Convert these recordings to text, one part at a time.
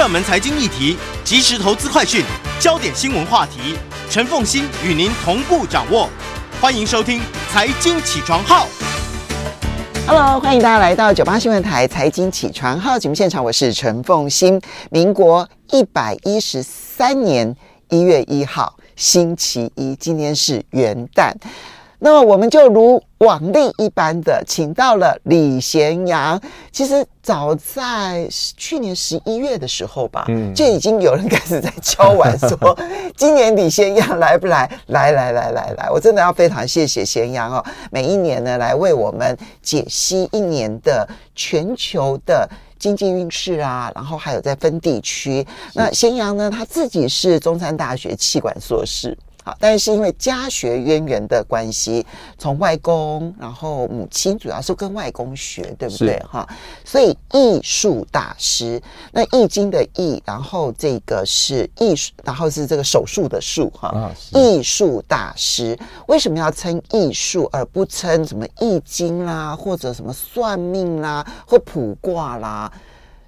热门财经议题、即时投资快讯、焦点新闻话题，陈凤欣与您同步掌握。欢迎收听《财经起床号》。Hello，欢迎大家来到九八新闻台《财经起床号》节目现场，我是陈凤欣。民国一百一十三年一月一号，星期一，今天是元旦。那么我们就如往例一般的，请到了李贤阳。其实早在去年十一月的时候吧，嗯，就已经有人开始在敲碗说，今年李贤阳来不来？来来来来来，我真的要非常谢谢贤阳哦，每一年呢来为我们解析一年的全球的经济运势啊，然后还有在分地区。那咸阳呢，他自己是中山大学气管硕士。好，但是因为家学渊源的关系，从外公，然后母亲主要是跟外公学，对不对？哈，所以艺术大师，那易经的易，然后这个是艺术，然后是这个手术的术，哈，艺术大师为什么要称艺术而不称什么易经啦，或者什么算命啦，或卜卦啦？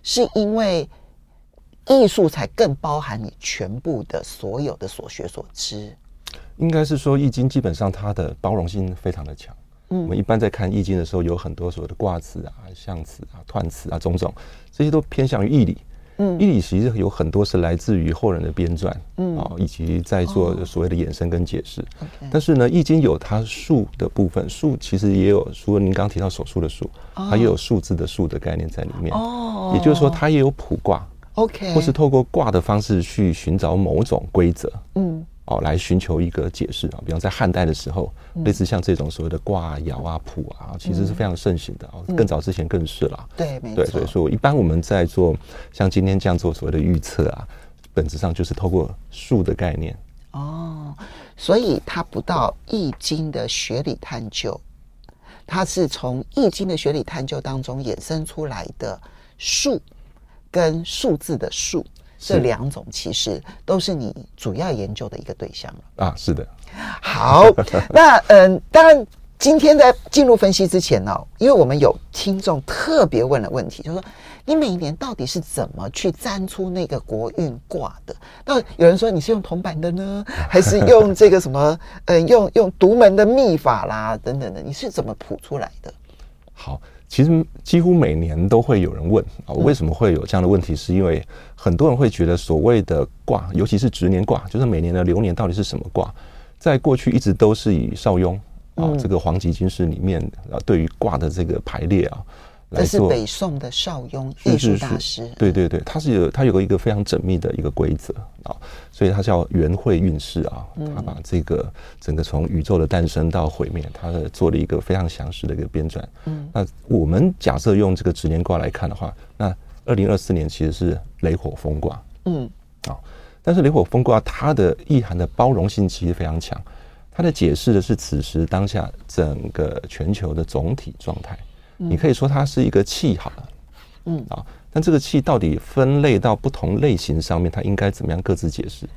是因为艺术才更包含你全部的所有的所学所知。应该是说，易经基本上它的包容性非常的强。嗯，我们一般在看易经的时候，有很多所谓的卦辞啊、象辞啊、断辞啊，种种这些都偏向于义理。嗯，义理其实有很多是来自于后人的编撰，嗯啊，以及在做所谓的衍生跟解释。但是呢，易经有它术的部分，术其实也有，除了您刚刚提到手术的术，它也有数字的数的概念在里面。哦，也就是说，它也有卜卦。OK，或是透过卦的方式去寻找某种规则。嗯。哦，来寻求一个解释啊，比方在汉代的时候，嗯、类似像这种所谓的卦爻啊、卜啊，其实是非常盛行的哦。嗯、更早之前更是了。对，没错。对，所以说一般我们在做像今天这样做所谓的预测啊，本质上就是透过数的概念。哦，所以它不到易经的学理探究，它是从易经的学理探究当中衍生出来的数跟数字的数。这两种其实都是你主要研究的一个对象了啊，是的。好，那嗯，当然今天在进入分析之前呢，因为我们有听众特别问了问题，就是说你每一年到底是怎么去占出那个国运卦的？那有人说你是用铜板的呢，还是用这个什么嗯，用用独门的秘法啦等等的？你是怎么谱出来的？好。其实几乎每年都会有人问啊，为什么会有这样的问题？是因为很多人会觉得所谓的卦，尤其是值年卦，就是每年的流年到底是什么卦，在过去一直都是以邵雍啊这个黄极军师里面啊对于卦的这个排列啊。这是北宋的邵雍艺术大师，对对对，他是有他有个一个非常缜密的一个规则啊，所以他叫元会运势啊，他把这个整个从宇宙的诞生到毁灭，他做了一个非常详实的一个编撰。嗯，那我们假设用这个直年卦来看的话，那二零二四年其实是雷火风卦。嗯，啊，但是雷火风卦它的意涵的包容性其实非常强，它的解释的是此时当下整个全球的总体状态。你可以说它是一个气好了，嗯。啊，但这个气到底分类到不同类型上面，它应该怎么样各自解释？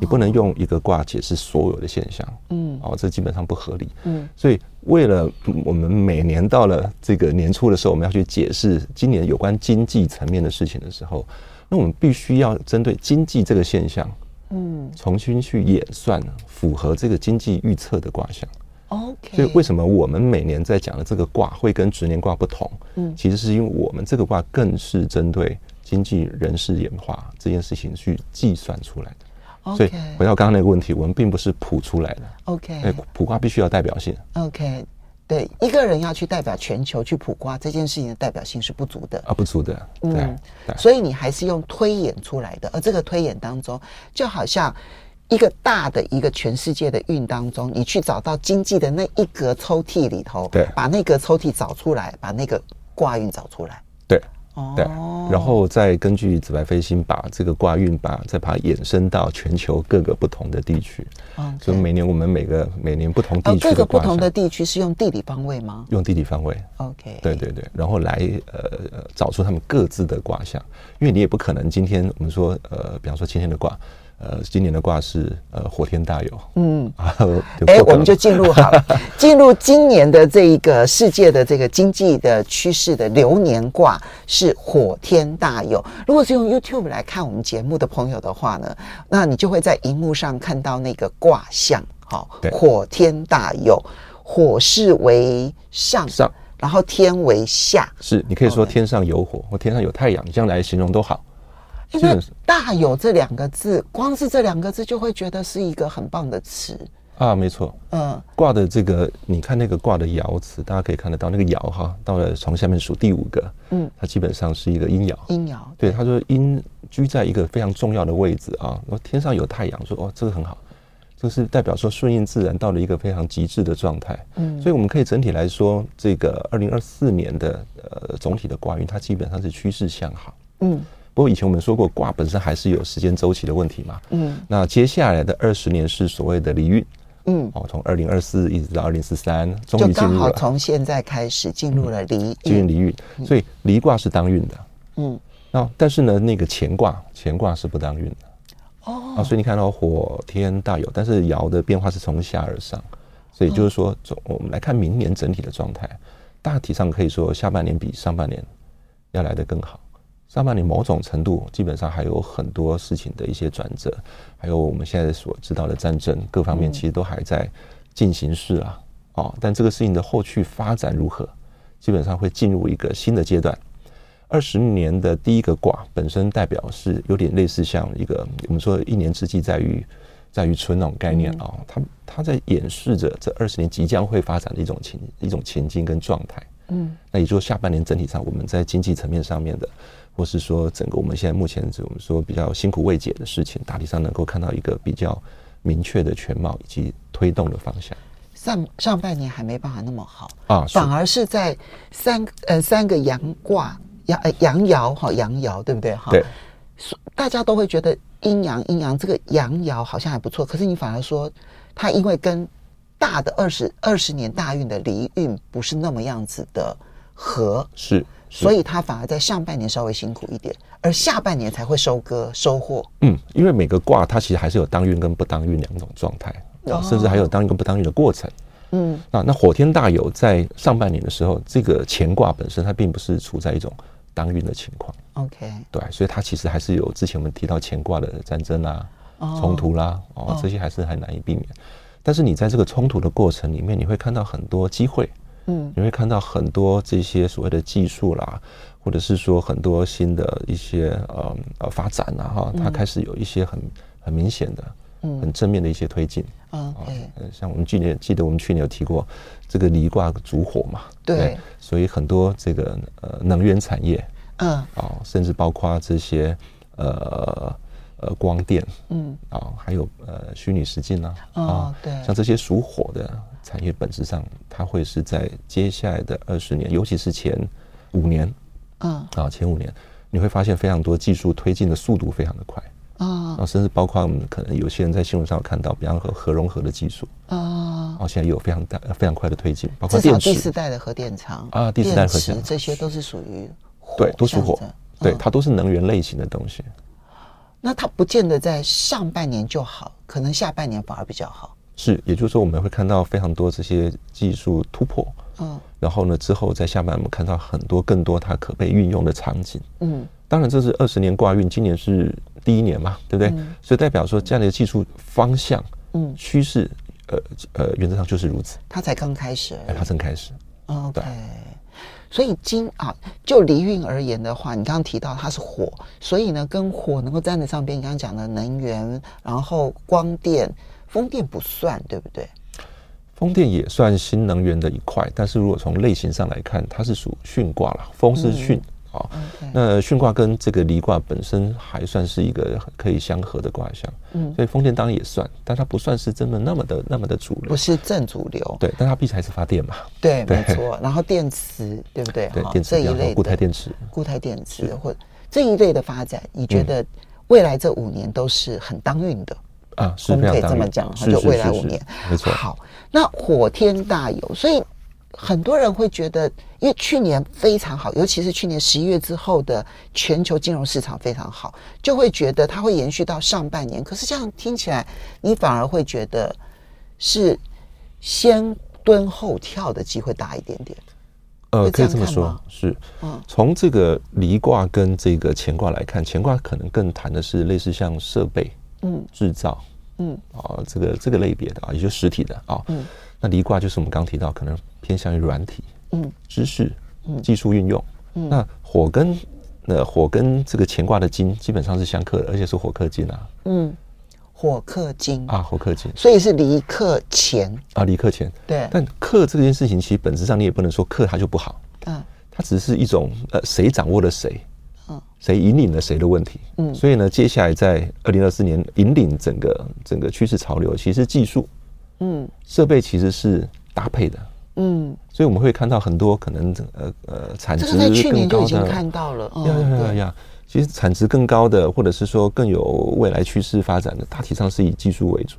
你不能用一个卦解释所有的现象，嗯，哦，这基本上不合理，嗯，所以为了我们每年到了这个年初的时候，我们要去解释今年有关经济层面的事情的时候，那我们必须要针对经济这个现象，嗯，重新去演算符合这个经济预测的卦象。Okay. 所以为什么我们每年在讲的这个卦会跟值年卦不同？嗯，其实是因为我们这个卦更是针对经济人事演化这件事情去计算出来的。Okay. 所以回到刚刚那个问题，我们并不是卜出来的。OK，卜卦必须要代表性。OK，对，一个人要去代表全球去卜卦这件事情的代表性是不足的啊，不足的。嗯，所以你还是用推演出来的，而这个推演当中就好像。一个大的一个全世界的运当中，你去找到经济的那一格抽屉里头，对，把那个抽屉找出来，把那个卦运找出来，对，对，然后再根据紫白飞星把这个卦运，把再把它衍生到全球各个不同的地区。嗯，所以每年我们每个每年不同地区的各个不同的地区是用地理方位吗？用地理方位。OK，对对对，然后来呃找出他们各自的卦象，因为你也不可能今天我们说呃，比方说今天的卦。呃，今年的卦是呃火天大有，嗯，哎、欸，我们就进入好了，进入今年的这一个世界的这个经济的趋势的流年卦是火天大有。如果是用 YouTube 来看我们节目的朋友的话呢，那你就会在荧幕上看到那个卦象，好，火天大有，火势为上，上，然后天为下，是你可以说天上有火或天上有太阳，你这样来形容都好。因为“大有”这两个字，光是这两个字就会觉得是一个很棒的词啊，没错。嗯，卦的这个，你看那个卦的爻辞，大家可以看得到那个爻哈，到了从下面数第五个，嗯，它基本上是一个阴爻。阴爻，对，他说阴居在一个非常重要的位置啊。说天上有太阳，说哦，这个很好，就是代表说顺应自然到了一个非常极致的状态。嗯，所以我们可以整体来说，这个二零二四年的呃总体的卦运，它基本上是趋势向好。嗯。不过以前我们说过，卦本身还是有时间周期的问题嘛。嗯。那接下来的二十年是所谓的离运。嗯。哦，从二零二四一直到二零四三，终于进入了。就刚好从现在开始进入了离。进入离运，所以离卦是当运的。嗯。那但是呢，那个乾卦，乾卦是不当运的。哦。啊，所以你看到火天大有，但是爻的变化是从下而上，所以就是说，从我们来看明年整体的状态，大体上可以说下半年比上半年要来得更好。上半年某种程度基本上还有很多事情的一些转折，还有我们现在所知道的战争各方面，其实都还在进行式啊。哦，但这个事情的后续发展如何，基本上会进入一个新的阶段。二十年的第一个卦本身代表是有点类似像一个我们说一年之计在于在于春那种概念啊，它它在演示着这二十年即将会发展的一种情一种情境跟状态。嗯，那也就是下半年整体上我们在经济层面上面的。或是说，整个我们现在目前我们说比较辛苦未解的事情，大体上能够看到一个比较明确的全貌以及推动的方向。上上半年还没办法那么好啊，反而是在三呃三个阳卦阳呃阳爻哈阳爻对不对哈？对，大家都会觉得阴阳阴阳这个阳爻好像还不错，可是你反而说它因为跟大的二十二十年大运的离运不是那么样子的合是。所以它反而在上半年稍微辛苦一点，而下半年才会收割收获。嗯，因为每个卦它其实还是有当运跟不当运两种状态，哦，甚至还有当运跟不当运的过程。嗯，那，那火天大有在上半年的时候，这个乾卦本身它并不是处在一种当运的情况。OK，对，所以它其实还是有之前我们提到乾卦的战争啦、冲突啦，哦，这些还是很难以避免。但是你在这个冲突的过程里面，你会看到很多机会。嗯，你会看到很多这些所谓的技术啦，或者是说很多新的一些呃呃发展啊哈，它开始有一些很很明显的、嗯。很正面的一些推进。嗯，像我们去年记得我们去年有提过这个离卦主火嘛，对，所以很多这个呃能源产业，嗯，啊，甚至包括这些呃呃光电，嗯，啊，还有呃虚拟实境啊，啊，对，像这些属火的。产业本质上，它会是在接下来的二十年，尤其是前五年，嗯，啊，前五年，你会发现非常多技术推进的速度非常的快，啊，然后甚至包括我们可能有些人在新闻上有看到，比方说核融合的技术，啊，然后现在有非常大、非常快的推进，包括电池，第四代的核电厂啊，第四代核电厂这些都是属于对，都属火，对，它都是能源类型的东西。那它不见得在上半年就好，可能下半年反而比较好。是，也就是说，我们会看到非常多这些技术突破，嗯，然后呢，之后在下半年我们看到很多更多它可被运用的场景，嗯，当然这是二十年挂运，今年是第一年嘛，对不对？嗯、所以代表说这样的技术方向，嗯，趋势，呃呃，原则上就是如此。它才刚开始，哎，它正开始。OK，对所以今啊，就离运而言的话，你刚刚提到它是火，所以呢，跟火能够站得上边，你刚刚讲的能源，然后光电。风电不算，对不对？风电也算新能源的一块，但是如果从类型上来看，它是属巽卦了。风是巽啊，那巽卦跟这个离卦本身还算是一个可以相合的卦象。嗯，所以风电当然也算，但它不算是真的那么的那么的主流，不是正主流。对，但它毕竟还是发电嘛。对，没错。然后电池，对不对？对，电池这一类固态电池，固态电池或这一类的发展，你觉得未来这五年都是很当运的？啊，我们可以这么讲，就未来五年，没错。好，那火天大有，所以很多人会觉得，因为去年非常好，尤其是去年十一月之后的全球金融市场非常好，就会觉得它会延续到上半年。可是这样听起来，你反而会觉得是先蹲后跳的机会大一点点。呃，可以这么说，是。嗯，从这个离卦跟这个乾卦来看，乾卦可能更谈的是类似像设备、嗯，制造，嗯，啊，这个这个类别的啊，也就实体的啊。嗯。那离卦就是我们刚提到，可能偏向于软体，嗯，知识，嗯，技术运用。嗯。那火跟呃火跟这个乾卦的金基本上是相克的，而且是火克金啊。嗯。火克金啊，火克金，所以是离克乾啊，离克乾。对，但克这件事情，其实本质上你也不能说克它就不好，嗯，它只是一种呃，谁掌握了谁，嗯，谁引领了谁的问题，嗯，所以呢，接下来在二零二四年引领整个整个趋势潮流，其实技术，嗯，设备其实是搭配的，嗯，所以我们会看到很多可能呃呃产值在去年就已经看到了，呀呀呀呀。其实产值更高的，或者是说更有未来趋势发展的，大体上是以技术为主。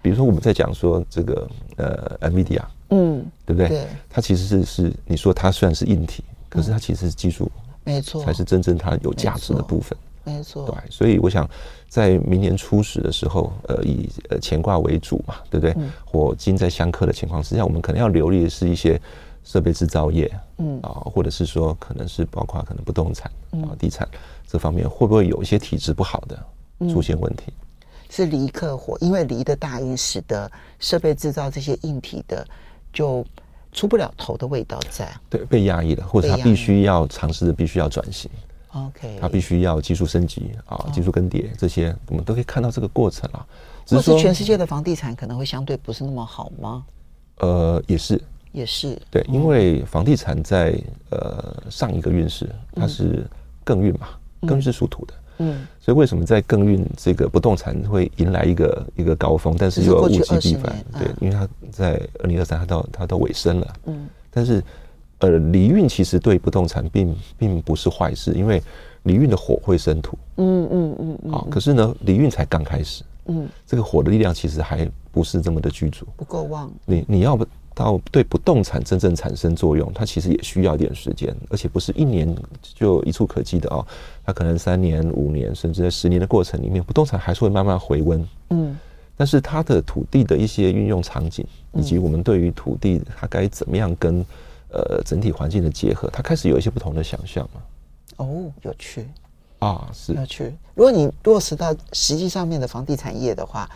比如说我们在讲说这个呃，NVIDIA，嗯，对不对？对，它其实是是你说它虽然是硬体，可是它其实是技术，没错，才是真正它有价值的部分，没错。对，所以我想在明年初始的时候，呃，以呃乾卦为主嘛，对不对？火金在相克的情况之下，我们可能要留意的是一些。设备制造业，嗯啊，或者是说，可能是包括可能不动产啊、地产这方面，会不会有一些体质不好的出现问题？是离克火，因为离的大运使得设备制造这些硬体的就出不了头的味道在，对，被压抑了，或者他必须要尝试的，必须要转型。OK，他必须要技术升级啊，技术更迭这些，我们都可以看到这个过程啊。只是说全世界的房地产可能会相对不是那么好吗？呃，也是。也是。对，因为房地产在呃上一个运势它是艮运嘛，艮运是属土的，嗯，所以为什么在艮运这个不动产会迎来一个一个高峰，但是又物极必反，对，因为它在二零二三它到它到尾声了，嗯，但是呃离运其实对不动产并并不是坏事，因为离运的火会生土，嗯嗯嗯嗯，好，可是呢离运才刚开始，嗯，这个火的力量其实还不是这么的具足，不够旺，你你要不。到对不动产真正产生作用，它其实也需要一点时间，而且不是一年就一触可及的哦。它可能三年、五年，甚至在十年的过程里面，不动产还是会慢慢回温。嗯，但是它的土地的一些运用场景，以及我们对于土地它该怎么样跟呃整体环境的结合，它开始有一些不同的想象了。哦，有趣啊，是有趣。如果你落实到实际上面的房地产业的话，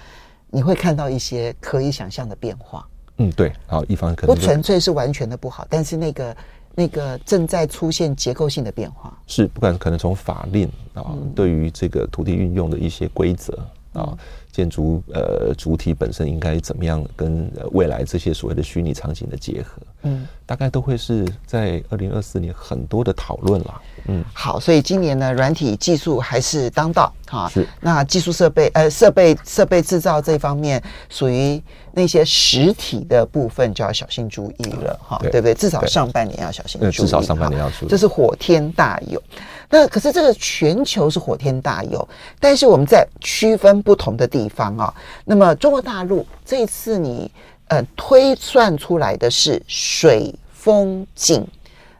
你会看到一些可以想象的变化。嗯，对，好，一方可能不纯粹是完全的不好，但是那个那个正在出现结构性的变化，是不管可能从法令啊，嗯、对于这个土地运用的一些规则啊。嗯建筑呃主体本身应该怎么样跟未来这些所谓的虚拟场景的结合？嗯，大概都会是在二零二四年很多的讨论了。嗯，好，所以今年呢，软体技术还是当道哈。是，那技术设备呃设备设备制造这方面属于那些实体的部分，就要小心注意了哈，对，对不对？至少上半年要小心注意。至少上半年要注意。这是火天大有。那可是这个全球是火天大有，但是我们在区分不同的地方啊。那么中国大陆这一次你呃推算出来的是水风景，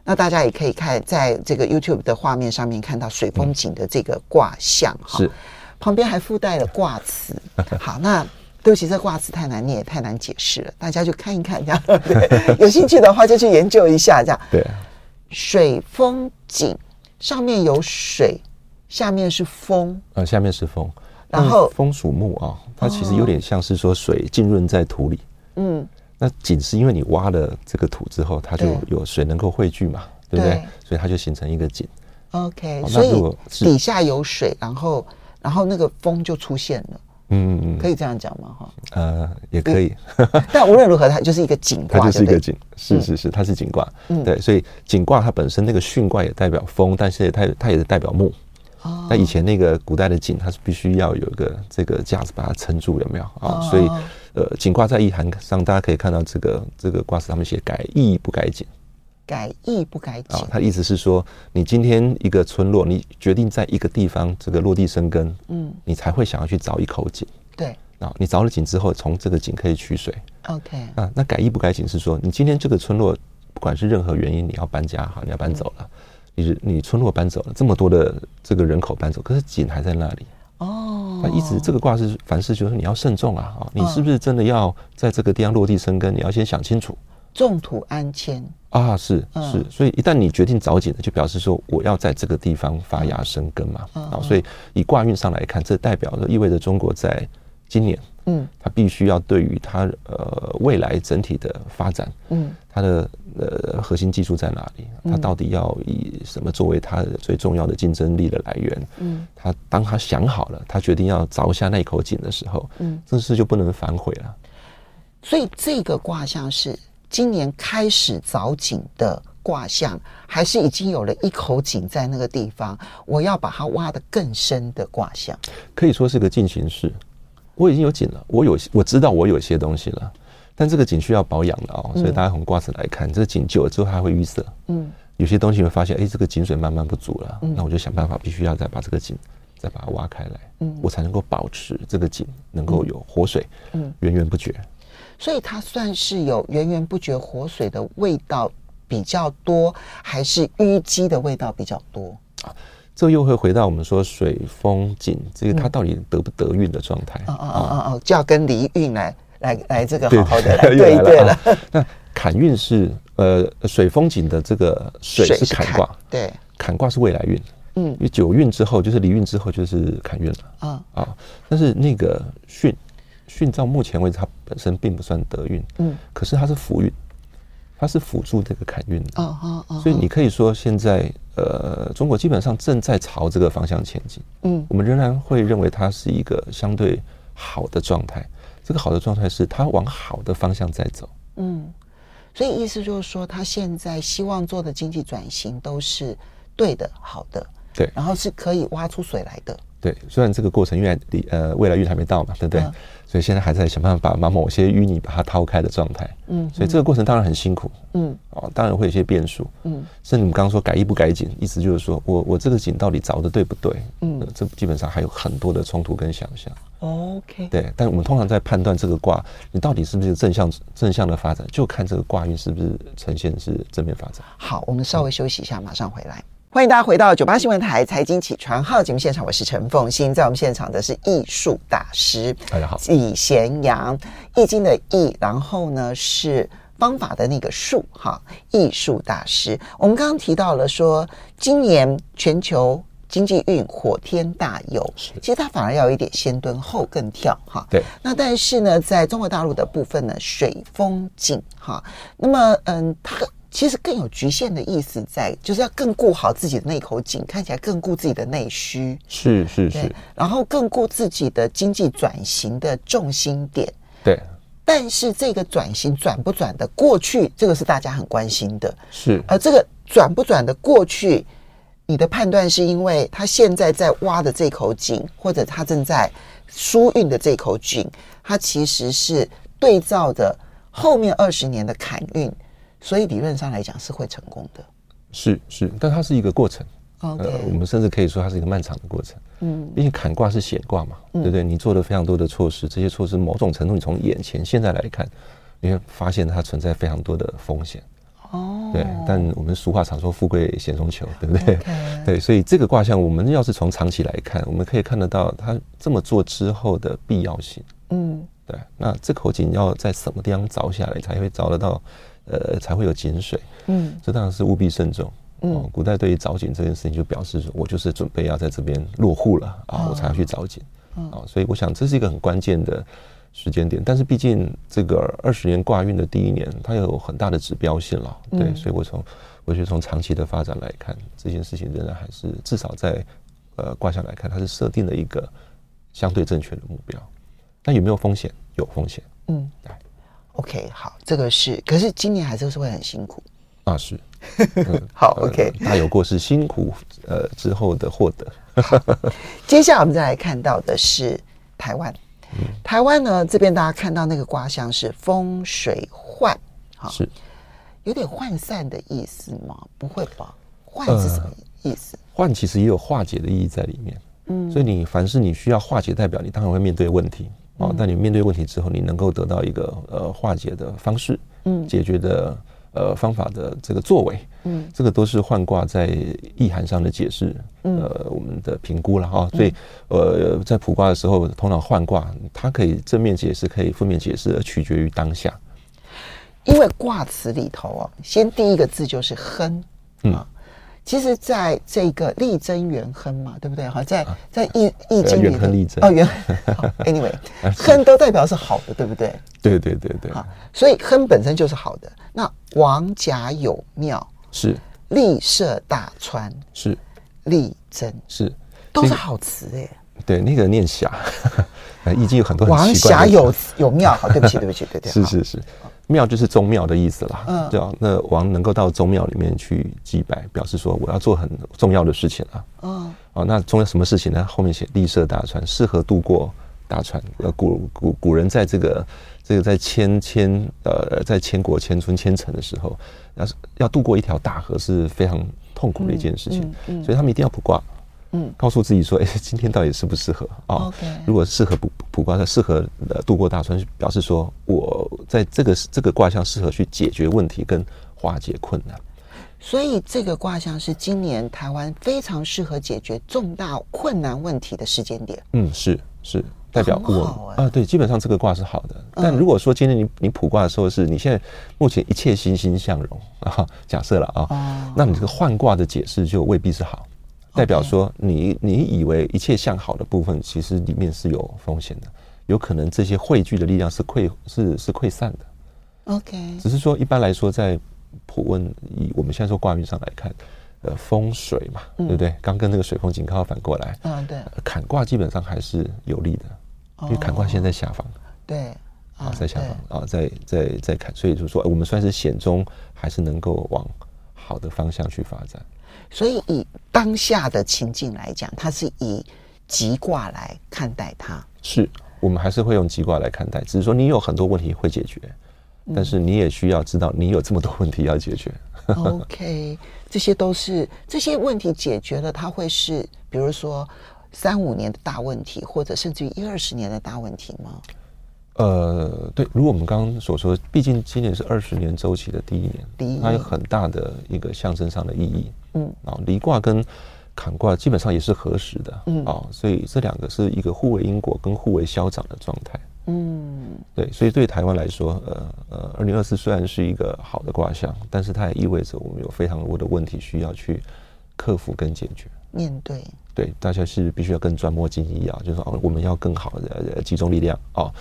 那大家也可以看在这个 YouTube 的画面上面看到水风景的这个卦象哈，是旁边还附带了卦辞。好，那对不起，这卦辞太难念，太难解释了，大家就看一看这样，对，有兴趣的话就去研究一下这样。对，水风井。上面有水，下面是风，呃，下面是风，然后风属木啊，它其实有点像是说水浸润在土里，嗯，那井是因为你挖了这个土之后，它就有水能够汇聚嘛，对不对？所以它就形成一个井。OK，所以底下有水，然后然后那个风就出现了。嗯嗯嗯，可以这样讲吗？哈，呃，也可以。但无论如何，它就是一个井卦，它就是一个井，是是是，它是井卦。嗯，对，所以井卦它本身那个巽卦也代表风，但是它它也是代表木。哦。那以前那个古代的井，它是必须要有一个这个架子把它撑住，有没有啊？所以呃，井卦在易涵上，大家可以看到这个这个卦辞上面写改易不改井。改易不改井，他意思是说，你今天一个村落，你决定在一个地方这个落地生根，嗯，你才会想要去找一口井，对，啊，你凿了井之后，从这个井可以取水，OK，啊，那改易不改井是说，你今天这个村落不管是任何原因，你要搬家哈，你要搬走了，你你村落搬走了，这么多的这个人口搬走，可是井还在那里。哦，那一直这个卦是凡事就是你要慎重啊，啊，你是不是真的要在这个地方落地生根？你要先想清楚。种土安迁啊，是是，所以一旦你决定凿井了，就表示说我要在这个地方发芽生根嘛。啊，所以以卦运上来看，这代表着意味着中国在今年，嗯，它必须要对于它呃未来整体的发展，嗯，它的呃核心技术在哪里？它到底要以什么作为它最重要的竞争力的来源？嗯，它当他想好了，他决定要凿下那口井的时候，嗯，这事就不能反悔了。所以这个卦象是。今年开始凿井的卦象，还是已经有了一口井在那个地方？我要把它挖得更深的卦象，可以说是个进行式。我已经有井了，我有我知道我有些东西了，但这个井需要保养的哦。所以大家从卦辞来看，这个井久了之后它会淤塞。嗯，有些东西会发现，哎，这个井水慢慢不足了，那我就想办法，必须要再把这个井再把它挖开来，嗯，我才能够保持这个井能够有活水，嗯，源源不绝。所以它算是有源源不绝活水的味道比较多，还是淤积的味道比较多啊？这又会回到我们说水风井这个它到底得不得运的状态？哦哦哦哦哦，就要跟离运来来来这个好好的来对对了。那坎运是呃水风井的这个水是坎卦，对，坎卦是未来运，嗯，因为九运之后就是离运之后就是坎运了啊啊，但是那个巽。巽到目前为止，它本身并不算德运，嗯，可是它是福运，它是辅助这个坎运的，哦哦哦，所以你可以说现在呃，中国基本上正在朝这个方向前进，嗯，我们仍然会认为它是一个相对好的状态，这个好的状态是它往好的方向在走，嗯，所以意思就是说，他现在希望做的经济转型都是对的、好的，对，然后是可以挖出水来的。对，虽然这个过程因为离呃未来运还没到嘛，对不对？嗯、所以现在还在想办法把把某些淤泥把它掏开的状态。嗯，嗯，所以这个过程当然很辛苦。嗯，哦，当然会有一些变数。嗯，甚至你们刚刚说改一不改井，意思就是说我我这个井到底凿的对不对？嗯、呃，这基本上还有很多的冲突跟想象。OK。对，但我们通常在判断这个卦，你到底是不是正向正向的发展，就看这个卦运是不是呈现是正面发展。好，我们稍微休息一下，马上回来。欢迎大家回到九八新闻台财经起床号节目现场，我是陈凤欣，在我们现场的是艺术大师，大家好，李贤阳，易经的易，然后呢是方法的那个术，哈，艺术大师。我们刚刚提到了说，今年全球经济运火天大有，其实它反而要有一点先蹲后更跳，哈，对。那但是呢，在中国大陆的部分呢，水风景，哈，那么嗯，它。其实更有局限的意思在，就是要更顾好自己的那口井，看起来更顾自己的内需，是是是，然后更顾自己的经济转型的重心点，对。但是这个转型转不转的过去，这个是大家很关心的，是。而这个转不转的过去，你的判断是因为他现在在挖的这口井，或者他正在输运的这口井，它其实是对照着后面二十年的坎运。所以理论上来讲是会成功的，是是，但它是一个过程。呃，我们甚至可以说它是一个漫长的过程。嗯，毕竟坎卦是显卦嘛，嗯、对不对？你做了非常多的措施，这些措施某种程度你从眼前现在来看，你会发现它存在非常多的风险。哦，对。但我们俗话常说“富贵险中求”，对不对.对，所以这个卦象，我们要是从长期来看，我们可以看得到它这么做之后的必要性。嗯，对。那这口井要在什么地方凿下来，才会凿得到？呃，才会有井水。嗯，这当然是务必慎重。嗯，古代对于凿井这件事情，就表示说我就是准备要在这边落户了啊，我才要去凿井。啊，所以我想这是一个很关键的时间点。但是毕竟这个二十年挂运的第一年，它有很大的指标性了。对，所以我从我觉得从长期的发展来看，这件事情仍然还是至少在呃卦象来看，它是设定了一个相对正确的目标。但有没有风险？有风险。嗯，对。OK，好，这个是，可是今年还是会很辛苦啊，是，嗯、好，OK，大有过是辛苦呃之后的获得。接下来我们再来看到的是台湾，嗯、台湾呢这边大家看到那个卦象是风水涣，好，是有点涣散的意思吗？不会吧？涣是什么意思？涣、呃、其实也有化解的意义在里面，嗯，所以你凡是你需要化解，代表你当然会面对问题。哦，但你面对问题之后，你能够得到一个呃化解的方式，嗯，解决的呃方法的这个作为，嗯，这个都是换卦在意涵上的解释，呃，我们的评估了哈。所以呃，在卜卦的时候，通常换卦，它可以正面解释，可以负面解释，而取决于当下。因为卦辞里头哦，先第一个字就是亨，嗯。其实，在这个力争元亨嘛，对不对？好，在在易易经里头哦，元亨。Anyway，亨都代表是好的，对不对？对对对对。好，所以亨本身就是好的。那王甲有庙是，利涉大川是，力争是，都是好词哎。对，那个念霞，易经有很多王霞有有庙，好，对不起，对不起，对对。是是是。庙就是宗庙的意思啦，嗯，对啊，那王能够到宗庙里面去祭拜，表示说我要做很重要的事情啊。嗯，哦，那重要什么事情呢？后面写立涉大川，适合渡过大川。呃，古古古人在这个这个在迁迁呃在迁国迁村迁城的时候，要是要渡过一条大河是非常痛苦的一件事情，嗯，所以他们一定要卜卦。嗯，告诉自己说，哎，今天到底适不适合啊？如果适合卜卜卦，的适合呃度过大川，表示说我在这个这个卦象适合去解决问题跟化解困难。所以这个卦象是今年台湾非常适合解决重大困难问题的时间点。嗯，是是，代表我啊，对，基本上这个卦是好的。但如果说今天你你卜卦的时候是你现在目前一切欣欣向荣啊，假设了啊，那你这个换卦的解释就未必是好。代表说你，你你以为一切向好的部分，其实里面是有风险的，有可能这些汇聚的力量是溃是是溃散的。OK，只是说一般来说，在普问以我们现在说卦运上来看，呃，风水嘛，嗯、对不对？刚跟那个水风井靠反过来，嗯，对，坎卦基本上还是有利的，因为坎卦现在在下方，对，啊，在下方啊，在在在坎，所以就是说我们算是险中，还是能够往好的方向去发展。所以，以当下的情境来讲，它是以吉卦来看待它。是我们还是会用吉卦来看待，只是说你有很多问题会解决，但是你也需要知道你有这么多问题要解决。嗯、OK，这些都是这些问题解决了，它会是比如说三五年的大问题，或者甚至于一二十年的大问题吗？呃，对，如果我们刚刚所说，毕竟今年是二十年周期的第一年，第一年它有很大的一个象征上的意义。嗯，啊，离卦跟坎卦基本上也是合时的，嗯，啊，所以这两个是一个互为因果跟互为消长的状态。嗯，对，所以对台湾来说，呃呃，二零二四虽然是一个好的卦象，但是它也意味着我们有非常多的问题需要去克服跟解决。面对，对，大家是必须要更专摸精一啊，就是说，我们要更好的集中力量啊。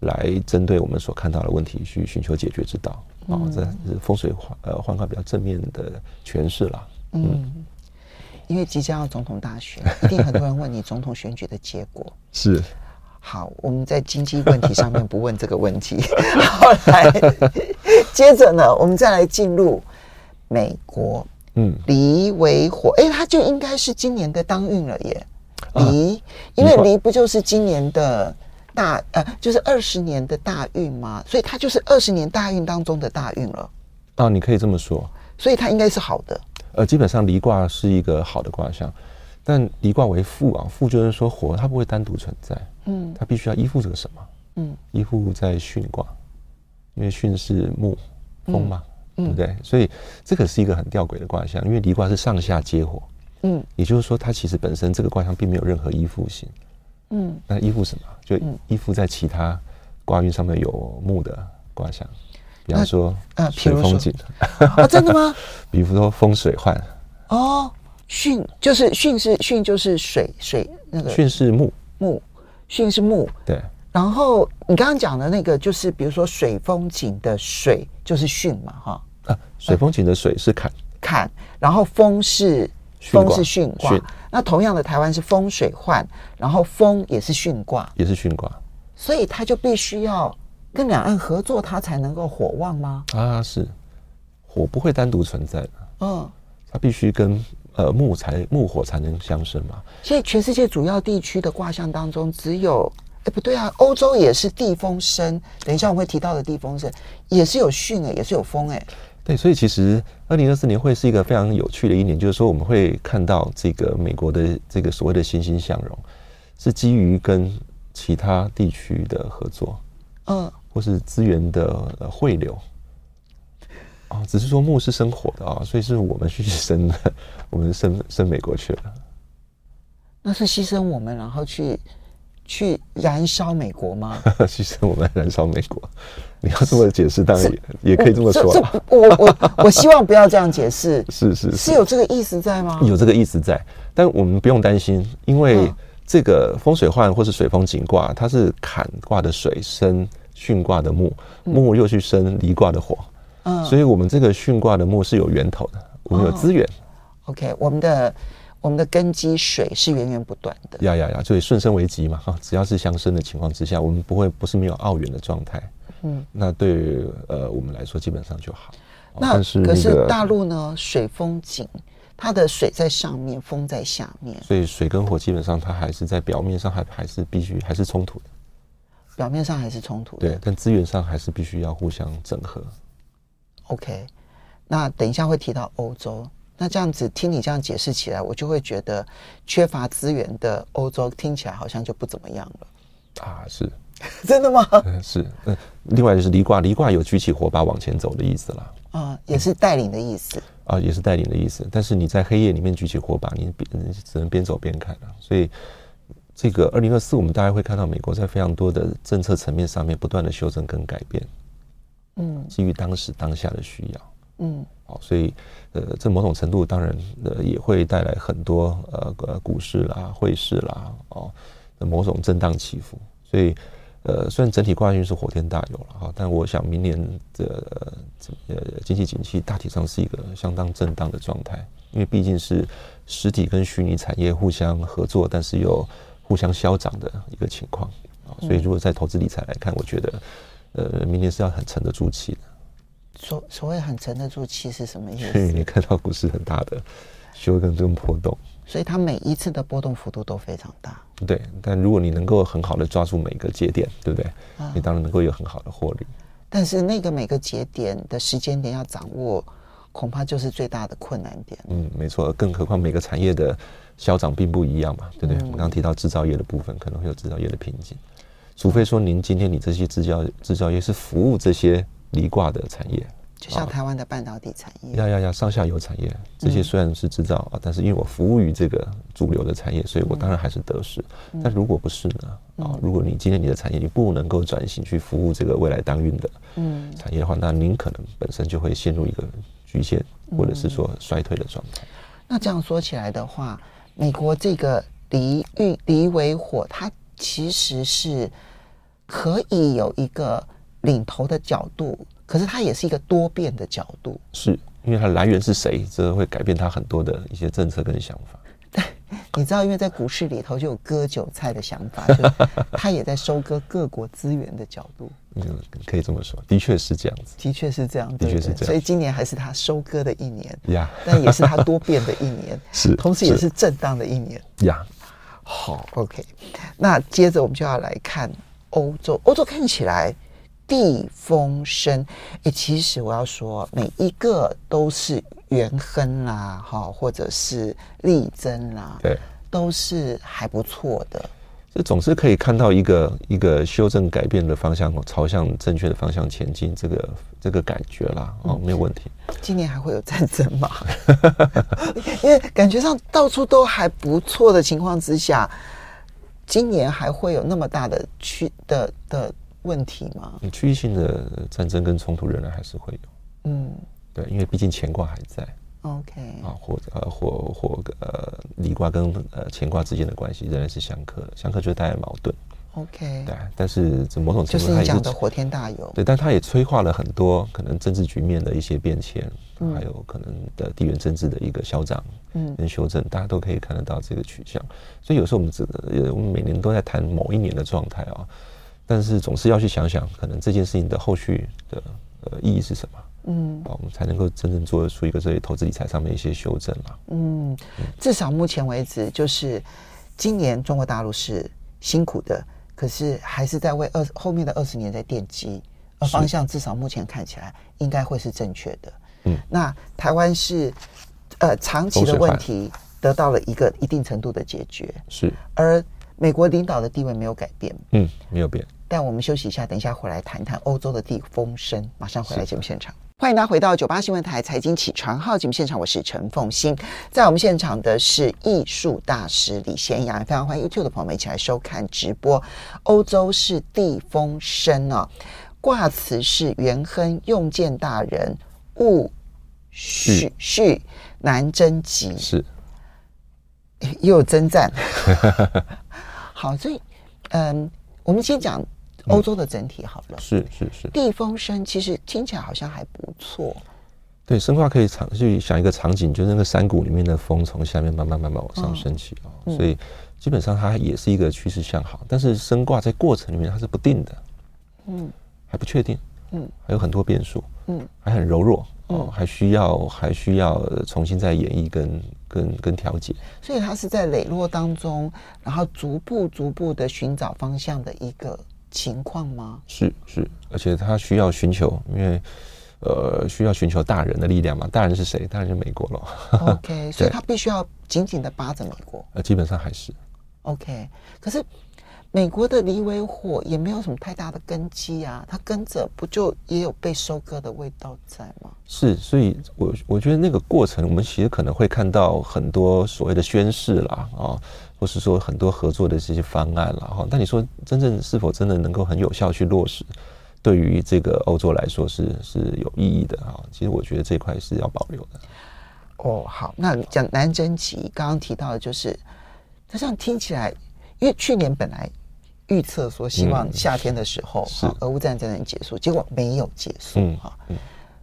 来针对我们所看到的问题去寻求解决之道啊、这是风水换呃换卦比较正面的诠释了。嗯，嗯，因为即将要总统大选，一定很多人问你总统选举的结果。是。好，我们在经济问题上面不问这个问题。后来，接着呢，我们再来进入美国。嗯，离为火，哎，它就应该是今年的当运了耶。离，啊、因为离不就是今年的。大呃，就是二十年的大运嘛，所以它就是二十年大运当中的大运了。啊，你可以这么说，所以它应该是好的。呃，基本上离卦是一个好的卦象，但离卦为父啊，父就是说火它不会单独存在，嗯，它必须要依附这个什么，嗯，依附在巽卦，因为巽是木风嘛，嗯、对不对？所以这个是一个很吊诡的卦象，因为离卦是上下皆火，嗯，也就是说它其实本身这个卦象并没有任何依附性。嗯，那依附什么？就依附在其他卦运上面有木的卦象，比方说啊，水风景啊，真的吗？比如说风水涣哦，巽就是巽是巽就是水水那个。巽是木。木巽是木。对，然后你刚刚讲的那个就是比如说水风景的水就是巽嘛哈。啊，水风景的水是坎。坎，然后风是风是巽卦。那同样的，台湾是风水患，然后风也是巽卦，也是巽卦，所以他就必须要跟两岸合作，它才能够火旺吗？啊，是，火不会单独存在的，嗯，它必须跟呃木材木火才能相生嘛。所以全世界主要地区的卦象当中，只有哎不对啊，欧洲也是地风生，等一下我会提到的地风生也是有巽哎，也是有风哎。对，所以其实二零二四年会是一个非常有趣的一年，就是说我们会看到这个美国的这个所谓的欣欣向荣，是基于跟其他地区的合作，嗯，或是资源的汇流。哦，只是说木是生火的啊、哦，所以是我们去生的，我们生生美国去了。那是牺牲我们，然后去去燃烧美国吗？牺牲我们燃烧美国，你要这么解释，当然也也可以这么说。我我我希望不要这样解释。是是是，有这个意思在吗？有这个意思在，但我们不用担心，因为这个风水患或是水风井卦，它是坎卦的水生巽卦的木，木又去生离卦的火。嗯，所以我们这个巽卦的木是有源头的，我们有资源。哦、OK，我们的我们的根基水是源源不断的。呀呀呀，所以顺生为吉嘛，哈，只要是相生的情况之下，我们不会不是没有奥缘的状态。嗯，那对于呃我们来说基本上就好。那，可是大陆呢，水风井，它的水在上面，风在下面，所以水跟火基本上它还是在表面上还还是必须还是冲突的。表面上还是冲突的，对，但资源上还是必须要互相整合。OK，那等一下会提到欧洲，那这样子听你这样解释起来，我就会觉得缺乏资源的欧洲听起来好像就不怎么样了啊？是 真的吗？嗯，是嗯。另外就是离卦，离卦有举起火把往前走的意思了啊，也是带领的意思啊，也是带领的意思。但是你在黑夜里面举起火把，你只能边走边看了。所以这个二零二四，我们大概会看到美国在非常多的政策层面上面不断的修正跟改变。嗯，基于当时当下的需要，嗯，好，所以呃，这某种程度当然呃也会带来很多呃呃股市啦、汇市啦，哦，某种震荡起伏。所以呃，虽然整体卦运是火天大有了哈，但我想明年的呃经济景气大体上是一个相当震荡的状态，因为毕竟是实体跟虚拟产业互相合作，但是又互相消长的一个情况啊。所以如果在投资理财来看，我觉得。呃，明年是要很沉得住气的。所所谓很沉得住气是什么意思？你看到股市很大的修正跟波动，所以它每一次的波动幅度都非常大。对，但如果你能够很好的抓住每个节点，对不对？啊，你当然能够有很好的获利。但是那个每个节点的时间点要掌握，恐怕就是最大的困难点。嗯，没错。更何况每个产业的消长并不一样嘛，对不对？我们刚刚提到制造业的部分，可能会有制造业的瓶颈。除非说您今天你这些制造制造业是服务这些离挂的产业，就像台湾的半导体产业，呀呀呀，上下游产业这些虽然是制造啊，但是因为我服务于这个主流的产业，所以我当然还是得势。但如果不是呢？啊，如果你今天你的产业你不能够转型去服务这个未来当运的嗯产业的话，那您可能本身就会陷入一个局限或者是说衰退的状态。那这样说起来的话，美国这个离运离为火，它其实是。可以有一个领头的角度，可是它也是一个多变的角度，是因为它来源是谁，这会改变它很多的一些政策跟想法。对，你知道，因为在股市里头就有割韭菜的想法，就他也在收割各国资源的角度。嗯，可以这么说，的确是这样子，的确是这样，的确是这样。所以今年还是他收割的一年呀，但也是他多变的一年，是，同时也是震荡的一年呀。好，OK，那接着我们就要来看。欧洲，欧洲看起来地风生，哎，其实我要说，每一个都是元亨啦，哈，或者是力争啦，对，都是还不错的。这总是可以看到一个一个修正改变的方向，朝向正确的方向前进，这个这个感觉啦，哦，没有问题。今年还会有战争吗？因为感觉上到处都还不错的情况之下。今年还会有那么大的区的的问题吗？区域性的战争跟冲突仍然还是会有。嗯，对，因为毕竟乾卦还在。OK。啊，火呃火火呃离卦跟呃乾卦之间的关系仍然是相克的，相克就带来矛盾。OK。对，但是这某种程度它也是讲的火天大有。对，但它也催化了很多可能政治局面的一些变迁。还有可能的地缘政治的一个消长，嗯，跟修正，大家都可以看得到这个取向。所以有时候我们只呃，我们每年都在谈某一年的状态啊，但是总是要去想想，可能这件事情的后续的呃意义是什么，嗯，我们才能够真正做得出一个这些投资理财上面一些修正嘛。嗯，至少目前为止，就是今年中国大陆是辛苦的，可是还是在为二后面的二十年在奠基，而方向至少目前看起来应该会是正确的。嗯，那台湾是，呃，长期的问题得到了一个一定程度的解决，是，而美国领导的地位没有改变，嗯，没有变。但我们休息一下，等一下回来谈谈欧洲的地风声，马上回来节目现场。欢迎大家回到九八新闻台财经起床号节目现场，我是陈凤欣，在我们现场的是艺术大师李贤阳，非常欢迎 YouTube 的朋友们一起来收看直播。欧洲是地风生啊，卦辞是元亨用见大人，戊戌戌南征吉，是又有征战。好，所以嗯，我们先讲。欧洲的整体好了，是是是。地风声其实听起来好像还不错。对，生卦可以长去想一个场景，就是那个山谷里面的风从下面慢慢慢慢往上升起哦，所以基本上它也是一个趋势向好。但是生卦在过程里面它是不定的，嗯，还不确定，嗯，还有很多变数，嗯，还很柔弱，哦，还需要还需要重新再演绎跟跟跟调节。所以它是在磊落当中，然后逐步逐步的寻找方向的一个。情况吗？是是，而且他需要寻求，因为呃，需要寻求大人的力量嘛。大人是谁？当然是美国了。OK，所以他必须要紧紧的扒着美国。呃，基本上还是 OK。可是美国的离为火也没有什么太大的根基啊，他跟着不就也有被收割的味道在吗？是，所以我我觉得那个过程，我们其实可能会看到很多所谓的宣誓啦，啊、哦。或是说很多合作的这些方案了哈，但你说真正是否真的能够很有效去落实，对于这个欧洲来说是是有意义的哈。其实我觉得这块是要保留的。哦，好，那讲南征吉，刚刚提到的就是，它这样听起来，因为去年本来预测说希望夏天的时候，嗯、俄乌战争能结束，结果没有结束哈。嗯嗯、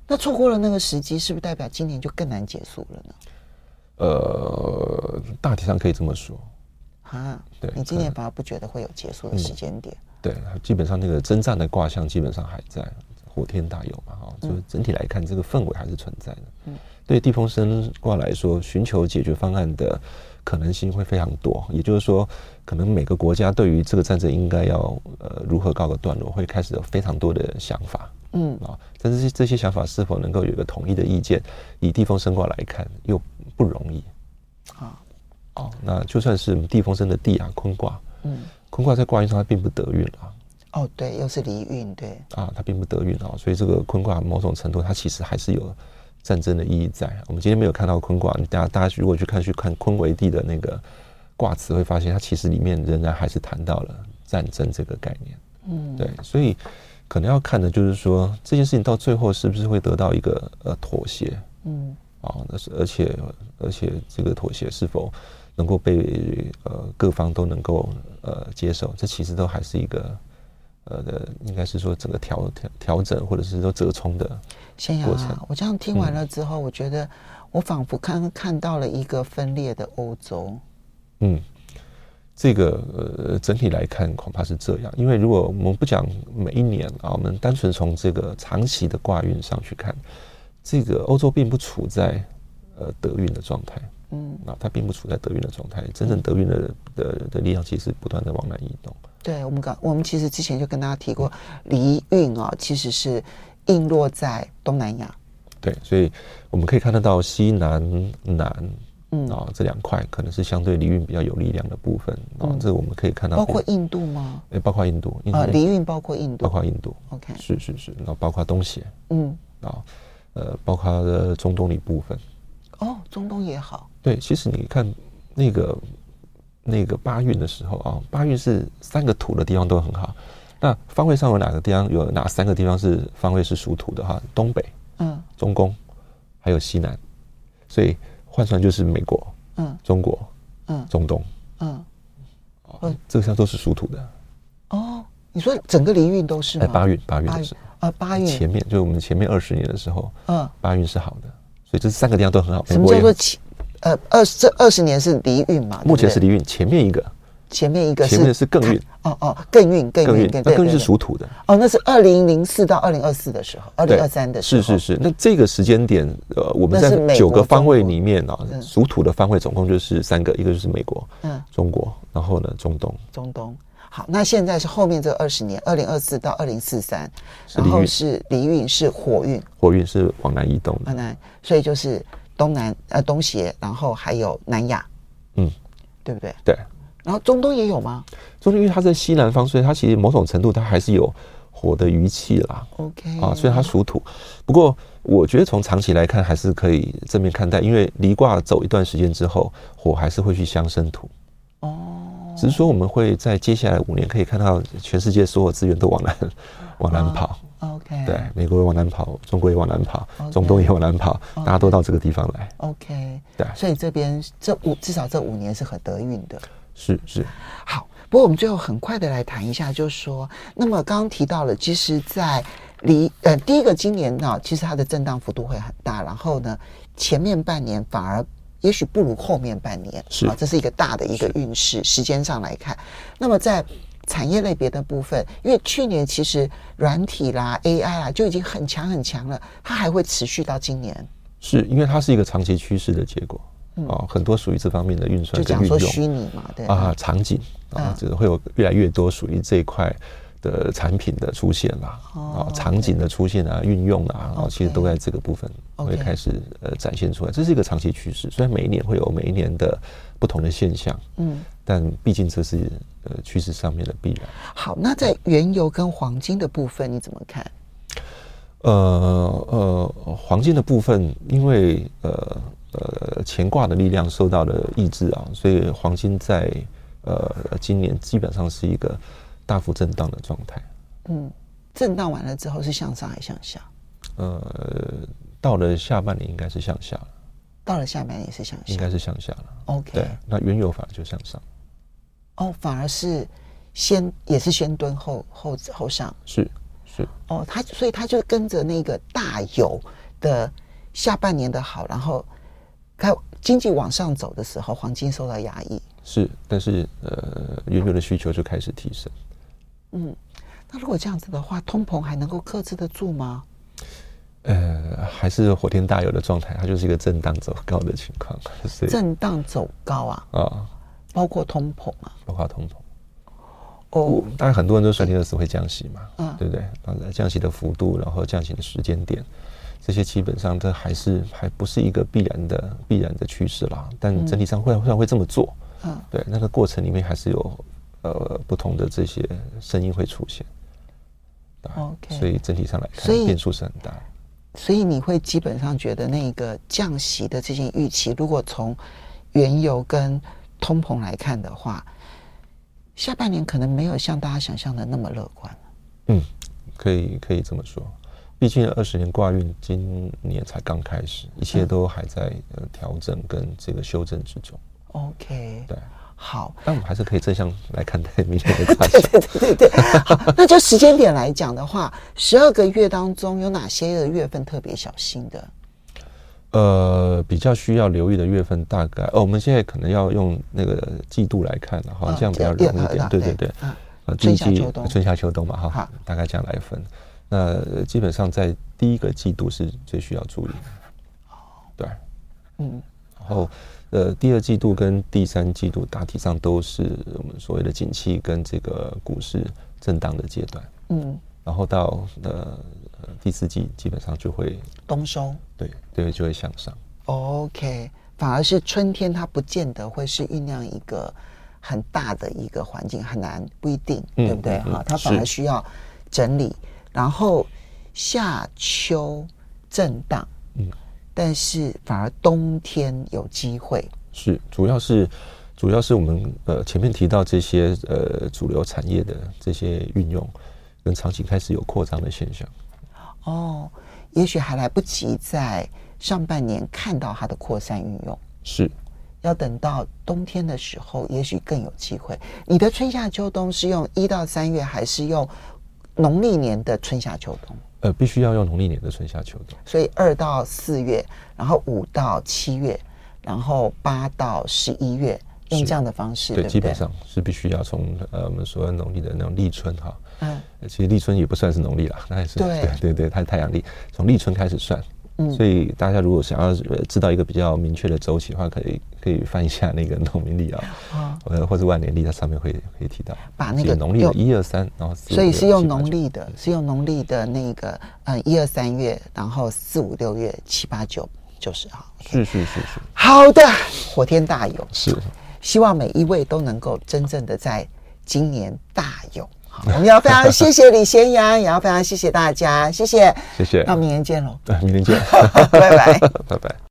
那错过了那个时机，是不是代表今年就更难结束了呢？呃，大体上可以这么说。啊，对，你今年反而不觉得会有结束的时间点？嗯？对，基本上那个征战的卦象基本上还在，火天大有嘛，哈，就是整体来看，这个氛围还是存在的。嗯，对地风生卦来说，寻求解决方案的可能性会非常多。也就是说，可能每个国家对于这个战争应该要呃如何告个段落，会开始有非常多的想法。嗯啊，但是这些想法是否能够有一个统一的意见？以地风生卦来看，又不容易。啊。哦，那就算是地风生的地啊，坤卦，嗯，坤卦在卦运上它并不得运啊。哦，对，又是离运，对。啊，它并不得运啊，所以这个坤卦某种程度它其实还是有战争的意义在。我们今天没有看到坤卦，你大家大家如果去看去看坤为地的那个卦辞，会发现它其实里面仍然还是谈到了战争这个概念。嗯，对，所以可能要看的就是说这件事情到最后是不是会得到一个呃妥协。嗯，啊，那是而且而且这个妥协是否能够被呃各方都能够呃接受，这其实都还是一个呃的，应该是说整个调调调整或者是说折冲的过程。我这样听完了之后，嗯、我觉得我仿佛看看到了一个分裂的欧洲。嗯，这个呃整体来看恐怕是这样，因为如果我们不讲每一年啊，我们单纯从这个长期的挂运上去看，这个欧洲并不处在呃德运的状态。嗯，那它并不处在德运的状态，真正德运的的的力量其实不断的往南移动。对，我们刚我们其实之前就跟大家提过，离运啊其实是印落在东南亚。对，所以我们可以看得到西南南，嗯啊这两块可能是相对离运比较有力量的部分啊，这个我们可以看到。包括印度吗？诶，包括印度，啊，离运包括印度，包括印度。OK，是是是，然后包括东协，嗯啊呃，包括的中东的一部分。哦，中东也好。对，其实你看那个那个八运的时候啊，八运是三个土的地方都很好。那方位上有哪个地方有哪三个地方是方位是属土的哈？东北、嗯，中宫，还有西南。所以换算就是美国、嗯，中国、嗯，中东，嗯，哦，这个像都是属土的。哦，你说整个离运都是吗？哎，八运八运是啊，八运前面就是我们前面二十年的时候，嗯，八运是好的，所以这三个地方都很好。什么叫做前？呃，二十这二十年是离运嘛？目前是离运，前面一个，前面一个是前面是艮运。哦哦，艮运，艮运，那艮运是属土的。哦，那是二零零四到二零二四的时候，二零二三的时候。是是是，那这个时间点，呃，我们在九个方位里面啊，属土的方位总共就是三个，一个就是美国，嗯，中国，然后呢，中东。中东。好，那现在是后面这二十年，二零二四到二零四三，然后是离运，是火运，火运是往南移动的。往南，所以就是。东南呃东协，然后还有南亚，嗯，对不对？对。然后中东也有吗？中东因为它在西南方，所以它其实某种程度它还是有火的余气啦。OK 啊，所以它属土。不过我觉得从长期来看还是可以正面看待，因为离卦走一段时间之后，火还是会去相生土。哦，只是说我们会在接下来五年可以看到全世界所有资源都往南往南跑。OK，对，美国也往南跑，中国也往南跑，okay, 中东也往南跑，okay, 大家都到这个地方来。OK，对，所以这边这五至少这五年是很得运的。是是。好，不过我们最后很快的来谈一下，就是说，那么刚刚提到了，其实，在离呃第一个今年呢，其实它的震荡幅度会很大，然后呢，前面半年反而也许不如后面半年，是啊，这是一个大的一个运势，时间上来看，那么在。产业类别的部分，因为去年其实软体啦、AI 啦就已经很强很强了，它还会持续到今年。是因为它是一个长期趋势的结果哦，很多属于这方面的运算跟运用，就讲说虚拟嘛，对。啊，场景啊，这个会有越来越多属于这一块的产品的出现啦，啊、哦，场景的出现啊，运用啊，然后其实都在这个部分会开始呃展现出来，这是一个长期趋势，虽然每一年会有每一年的不同的现象，嗯，但毕竟这是。呃，趋势上面的必然。好，那在原油跟黄金的部分你怎么看？呃呃，黄金的部分，因为呃呃乾卦的力量受到了抑制啊，所以黄金在呃今年基本上是一个大幅震荡的状态。嗯，震荡完了之后是向上还是向下？呃，到了下半年应该是向下了。到了下半年也是向下，应该是向下了。OK，对，那原油反而就向上。哦，反而是先也是先蹲后后后上，是是哦，他所以他就跟着那个大油的下半年的好，然后开经济往上走的时候，黄金受到压抑，是，但是呃，原油的需求就开始提升。嗯，那如果这样子的话，通膨还能够克制得住吗？呃，还是火天大有的状态，它就是一个震荡走高的情况，是震荡走高啊啊。哦包括通膨啊，包括通膨。哦，当然很多人都说尼尔斯会降息嘛，嗯，对不对？降息的幅度，然后降息的时间点，这些基本上这还是还不是一个必然的必然的趋势啦。但整体上会会会这么做，嗯，对，那个过程里面还是有呃不同的这些声音会出现。OK，所以整体上来看，变数是很大。所以你会基本上觉得那个降息的这些预期，如果从原油跟通膨来看的话，下半年可能没有像大家想象的那么乐观。嗯，可以可以这么说。毕竟二十年挂运今年才刚开始，一切都还在呃调整跟这个修正之中。OK，对，好，但我们还是可以正向来看待明年的大 对对对对对。好，那就时间点来讲的话，十二个月当中有哪些的月份特别小心的？呃，比较需要留意的月份大概，哦，我们现在可能要用那个季度来看的哈，这样比较容易一点。对对对，啊，春夏秋冬，春夏秋冬嘛哈，大概这样来分。那基本上在第一个季度是最需要注意的。对，嗯，然后呃，第二季度跟第三季度大体上都是我们所谓的景气跟这个股市震荡的阶段。嗯，然后到呃。第四季基本上就会冬收，对对，就会向上。OK，反而是春天，它不见得会是酝酿一个很大的一个环境，很难，不一定，嗯、对不对？哈、嗯，它反而需要整理。然后夏秋震荡，嗯，但是反而冬天有机会。是，主要是主要是我们呃前面提到这些呃主流产业的这些运用跟场景开始有扩张的现象。哦，也许还来不及在上半年看到它的扩散运用，是要等到冬天的时候，也许更有机会。你的春夏秋冬是用一到三月，还是用农历年的春夏秋冬？呃，必须要用农历年的春夏秋冬。所以二到四月，然后五到七月，然后八到十一月，用这样的方式，对，对，对，基本上是必须要从呃我们说农历的那种立春哈。嗯，其实立春也不算是农历啦，那也是对对对 对，它是太阳历，从立春开始算。嗯，所以大家如果想要知道一个比较明确的周期的话，可以可以翻一下那个农民历啊，呃，或者万年历，它上面会会提到。把那个农历的一二三，然后所以是用农历的，是用农历的那个呃一二三月，然后四五六月七八九九十号。是是是是。好的，火天大有，是。希望每一位都能够真正的在今年大有。好，我们要非常谢谢李贤阳，也要非常谢谢大家，谢谢，谢谢，那明天见喽，对，明天见，拜拜，拜拜。